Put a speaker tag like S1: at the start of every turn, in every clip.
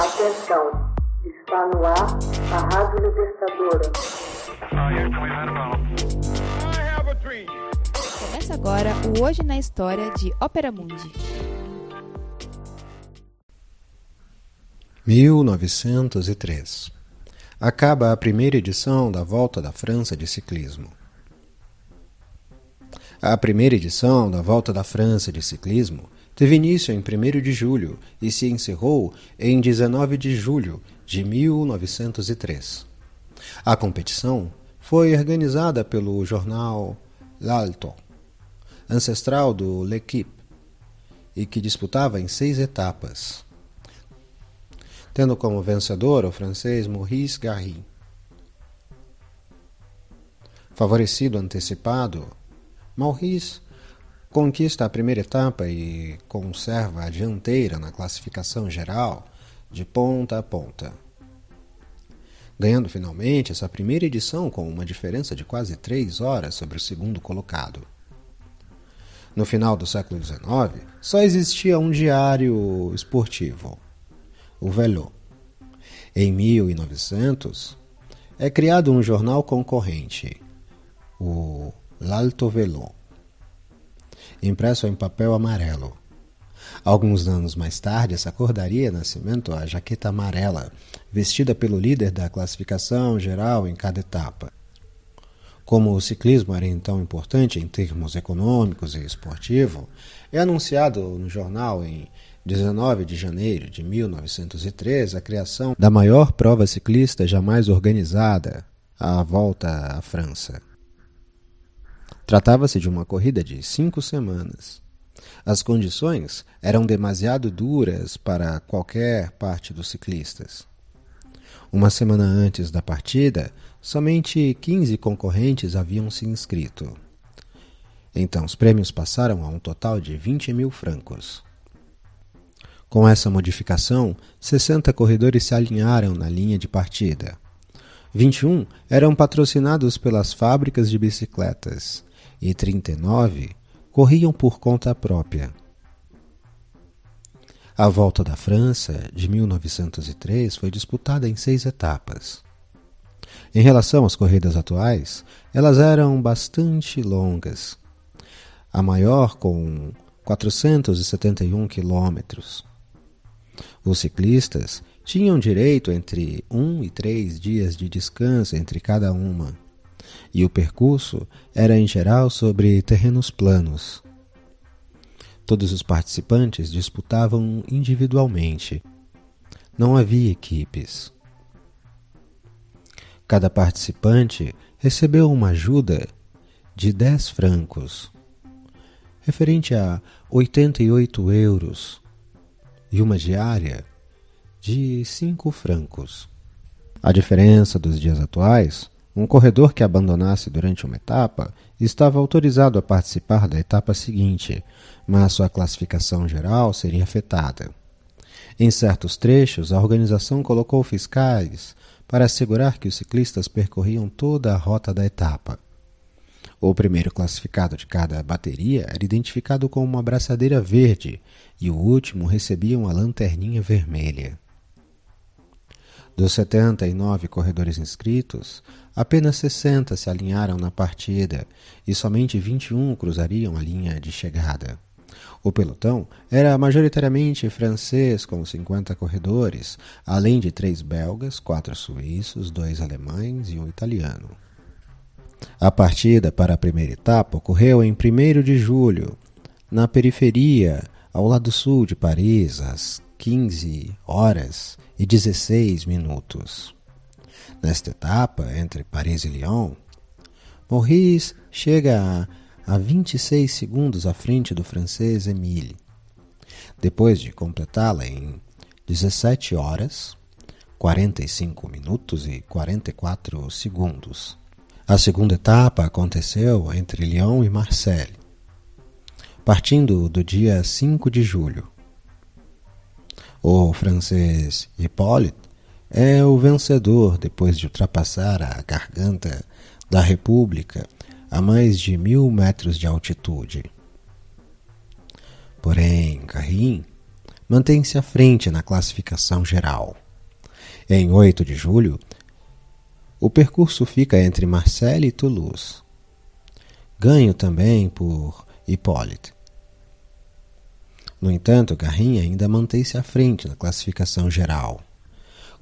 S1: Atenção, está no ar a Rádio Libertadora.
S2: Começa agora o Hoje na História de Ópera Mundi.
S3: 1903. Acaba a primeira edição da Volta da França de Ciclismo. A primeira edição da Volta da França de Ciclismo teve início em 1 de julho e se encerrou em 19 de julho de 1903. A competição foi organizada pelo jornal L'Alto, ancestral do L'Equipe, e que disputava em seis etapas, tendo como vencedor o francês Maurice Garry. Favorecido antecipado, Maurice conquista a primeira etapa e conserva a dianteira na classificação geral de ponta a ponta. Ganhando finalmente essa primeira edição com uma diferença de quase três horas sobre o segundo colocado. No final do século XIX, só existia um diário esportivo, o Velo. Em 1900, é criado um jornal concorrente, o L'Alto Velo impresso em papel amarelo. Alguns anos mais tarde, essa cor daria nascimento à jaqueta amarela, vestida pelo líder da classificação geral em cada etapa. Como o ciclismo era então importante em termos econômicos e esportivo, é anunciado no jornal em 19 de janeiro de 1903 a criação da maior prova ciclista jamais organizada, a Volta à França. Tratava-se de uma corrida de cinco semanas. As condições eram demasiado duras para qualquer parte dos ciclistas. Uma semana antes da partida, somente 15 concorrentes haviam se inscrito. Então, os prêmios passaram a um total de 20 mil francos. Com essa modificação, 60 corredores se alinharam na linha de partida. 21 eram patrocinados pelas fábricas de bicicletas e 39 corriam por conta própria. A volta da França de 1903 foi disputada em seis etapas. Em relação às corridas atuais, elas eram bastante longas. A maior com 471 quilômetros. Os ciclistas tinham direito entre um e três dias de descanso entre cada uma e o percurso era em geral sobre terrenos planos. Todos os participantes disputavam individualmente. Não havia equipes. Cada participante recebeu uma ajuda de 10 francos, referente a 88 euros, e uma diária de 5 francos. A diferença dos dias atuais um corredor que abandonasse durante uma etapa estava autorizado a participar da etapa seguinte, mas sua classificação geral seria afetada. Em certos trechos, a organização colocou fiscais para assegurar que os ciclistas percorriam toda a rota da etapa. O primeiro classificado de cada bateria era identificado com uma braçadeira verde e o último recebia uma lanterninha vermelha. Dos 79 corredores inscritos, apenas 60 se alinharam na partida e somente 21 cruzariam a linha de chegada. O pelotão era majoritariamente francês, com 50 corredores, além de três belgas, quatro suíços, dois alemães e um italiano. A partida para a primeira etapa ocorreu em 1 de julho, na periferia, ao lado sul de Paris, às 15 horas e 16 minutos. Nesta etapa, entre Paris e Lyon, Maurice chega a, a 26 segundos à frente do francês Emile. Depois de completá-la em 17 horas, 45 minutos e 44 segundos. A segunda etapa aconteceu entre Lyon e Marseille, partindo do dia 5 de julho. O francês Hippolyte é o vencedor depois de ultrapassar a garganta da República a mais de mil metros de altitude. Porém, Carrim mantém-se à frente na classificação geral. Em 8 de julho, o percurso fica entre Marseille e Toulouse. Ganho também por Hippolyte. No entanto, Garrin ainda mantém-se à frente na classificação geral.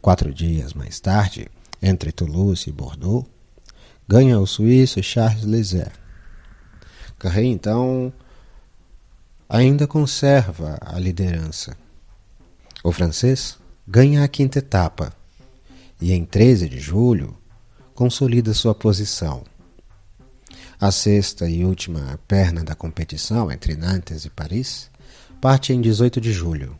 S3: Quatro dias mais tarde, entre Toulouse e Bordeaux, ganha o suíço Charles Lezer. Garrin, então, ainda conserva a liderança. O francês ganha a quinta etapa e, em 13 de julho, consolida sua posição. A sexta e última perna da competição entre Nantes e Paris parte em 18 de julho.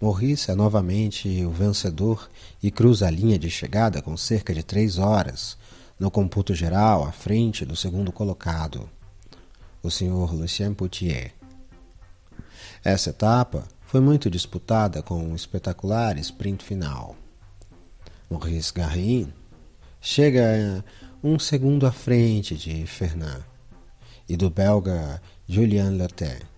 S3: Maurice é novamente o vencedor e cruza a linha de chegada com cerca de três horas, no computo geral, à frente do segundo colocado, o Sr. Lucien Poutier. Essa etapa foi muito disputada com um espetacular sprint final. Maurice Garin chega um segundo à frente de Fernand e do belga Julien Leté.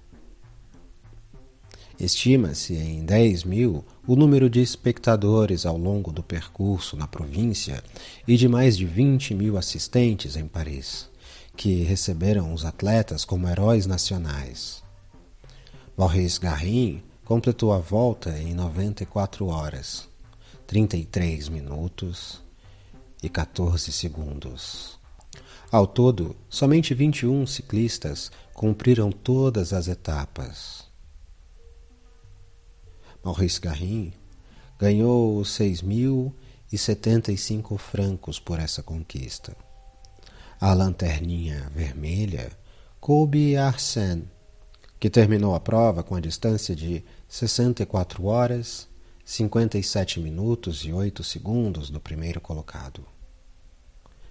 S3: Estima-se em 10 mil o número de espectadores ao longo do percurso na província e de mais de 20 mil assistentes em Paris, que receberam os atletas como heróis nacionais. Maurice Garrin completou a volta em 94 horas, 33 minutos e 14 segundos. Ao todo, somente 21 ciclistas cumpriram todas as etapas. Maurice Garrin ganhou seis mil e setenta e cinco francos por essa conquista. A lanterninha vermelha coube a Arsène, que terminou a prova com a distância de 64 horas, 57 minutos e 8 segundos do primeiro colocado.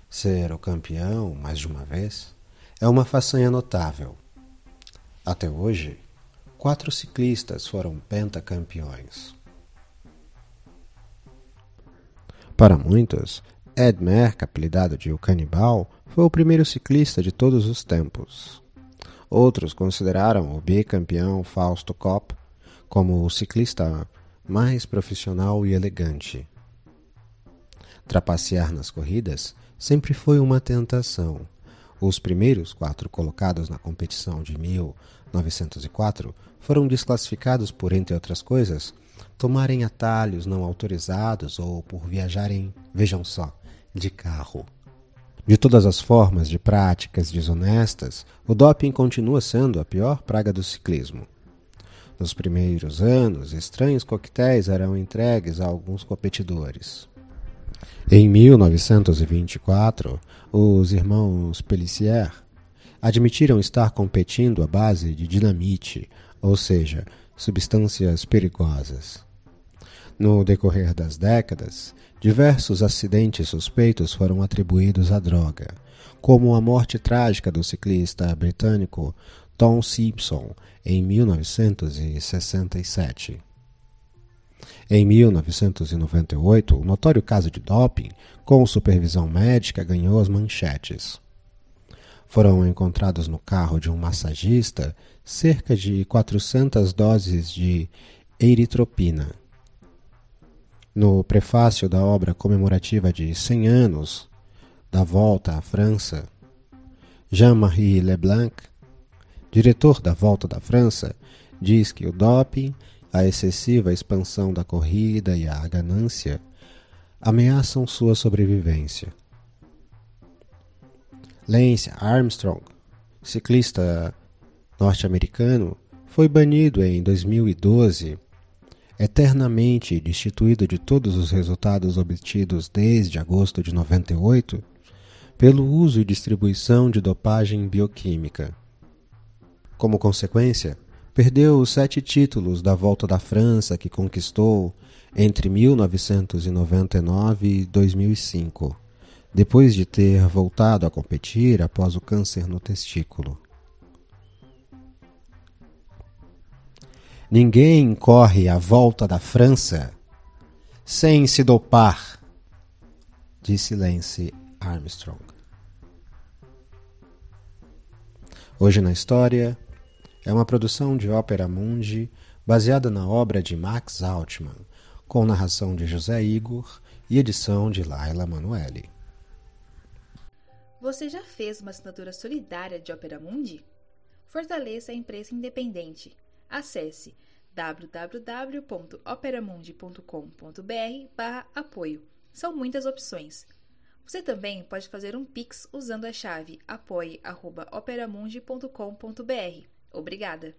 S3: Ser o campeão mais de uma vez é uma façanha notável. Até hoje, quatro ciclistas foram pentacampeões. Para muitos, Ed Merck, apelidado de O Canibal, foi o primeiro ciclista de todos os tempos. Outros consideraram o bicampeão Fausto Kopp como o ciclista mais profissional e elegante. Trapacear nas corridas sempre foi uma tentação. Os primeiros quatro colocados na competição de 1904 foram desclassificados por, entre outras coisas, tomarem atalhos não autorizados ou por viajarem, vejam só, de carro. De todas as formas de práticas desonestas, o doping continua sendo a pior praga do ciclismo. Nos primeiros anos, estranhos coquetéis eram entregues a alguns competidores. Em 1924, os irmãos Pellissier admitiram estar competindo à base de dinamite, ou seja, substâncias perigosas. No decorrer das décadas, diversos acidentes suspeitos foram atribuídos à droga, como a morte trágica do ciclista britânico Tom Simpson em 1967. Em 1998, o notório caso de doping, com supervisão médica, ganhou as manchetes. Foram encontrados no carro de um massagista cerca de 400 doses de eritropina. No prefácio da obra comemorativa de 100 anos da Volta à França, Jean-Marie Leblanc, diretor da Volta da França, diz que o doping, a excessiva expansão da corrida e a ganância ameaçam sua sobrevivência. Lance Armstrong, ciclista norte-americano, foi banido em 2012, eternamente destituído de todos os resultados obtidos desde agosto de 98, pelo uso e distribuição de dopagem bioquímica. Como consequência, perdeu os sete títulos da Volta da França que conquistou entre 1999 e 2005 depois de ter voltado a competir após o câncer no testículo. Ninguém corre a volta da França sem se dopar, disse Lance Armstrong. Hoje na História é uma produção de Ópera Mundi, baseada na obra de Max Altman, com narração de José Igor e edição de Laila Manoeli.
S2: Você já fez uma assinatura solidária de Opera Mundi? Fortaleça a imprensa independente. Acesse www.operamundi.com.br/apoio. São muitas opções. Você também pode fazer um Pix usando a chave apoie.operamundi.com.br. Obrigada!